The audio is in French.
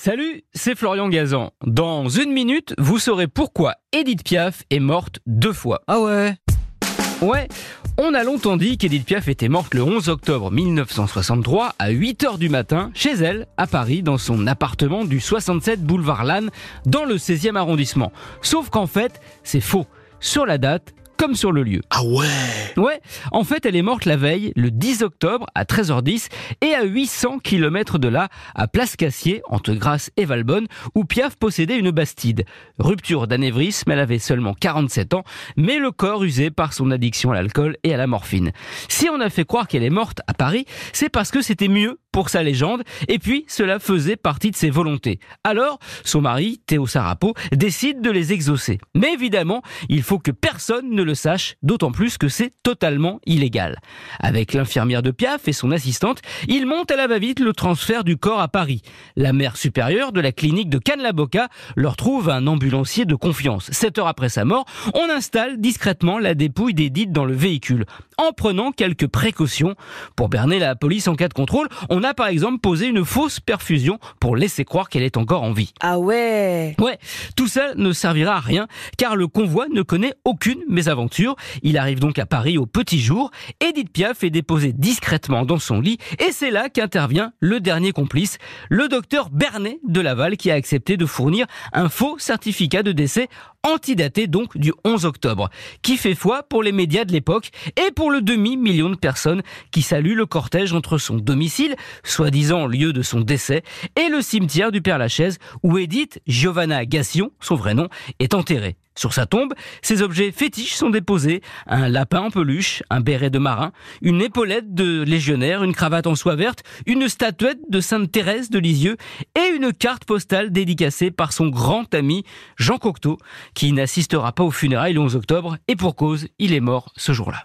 Salut, c'est Florian Gazan. Dans une minute, vous saurez pourquoi Edith Piaf est morte deux fois. Ah ouais Ouais, on a longtemps dit qu'Edith Piaf était morte le 11 octobre 1963 à 8h du matin chez elle, à Paris, dans son appartement du 67 boulevard Lannes, dans le 16e arrondissement. Sauf qu'en fait, c'est faux. Sur la date, comme sur le lieu. Ah ouais Ouais, en fait, elle est morte la veille, le 10 octobre, à 13h10, et à 800 km de là, à Place Cassier, entre Grasse et Valbonne, où Piaf possédait une bastide. Rupture d'anévrisme, elle avait seulement 47 ans, mais le corps usé par son addiction à l'alcool et à la morphine. Si on a fait croire qu'elle est morte à Paris, c'est parce que c'était mieux pour sa légende, et puis cela faisait partie de ses volontés. Alors, son mari, Théo Sarapo, décide de les exaucer. Mais évidemment, il faut que personne ne le sache, d'autant plus que c'est totalement illégal. Avec l'infirmière de Piaf et son assistante, il monte à la va-vite le transfert du corps à Paris. La mère supérieure de la clinique de Cannes-la-Boca leur trouve un ambulancier de confiance. Sept heures après sa mort, on installe discrètement la dépouille d'Edith dans le véhicule, en prenant quelques précautions. Pour berner la police en cas de contrôle, on a par exemple posé une fausse perfusion pour laisser croire qu'elle est encore en vie. Ah ouais Ouais, tout ça ne servira à rien, car le convoi ne connaît aucune mésaventure il arrive donc à Paris au petit jour. Edith Piaf est déposée discrètement dans son lit et c'est là qu'intervient le dernier complice, le docteur Bernet de Laval qui a accepté de fournir un faux certificat de décès antidaté donc du 11 octobre, qui fait foi pour les médias de l'époque et pour le demi-million de personnes qui saluent le cortège entre son domicile, soi-disant lieu de son décès, et le cimetière du Père Lachaise où Edith Giovanna Gassion, son vrai nom, est enterrée. Sur sa tombe, ses objets fétiches sont déposés. Un lapin en peluche, un béret de marin, une épaulette de légionnaire, une cravate en soie verte, une statuette de Sainte Thérèse de Lisieux et une carte postale dédicacée par son grand ami Jean Cocteau, qui n'assistera pas aux funérailles le 11 octobre et pour cause, il est mort ce jour-là.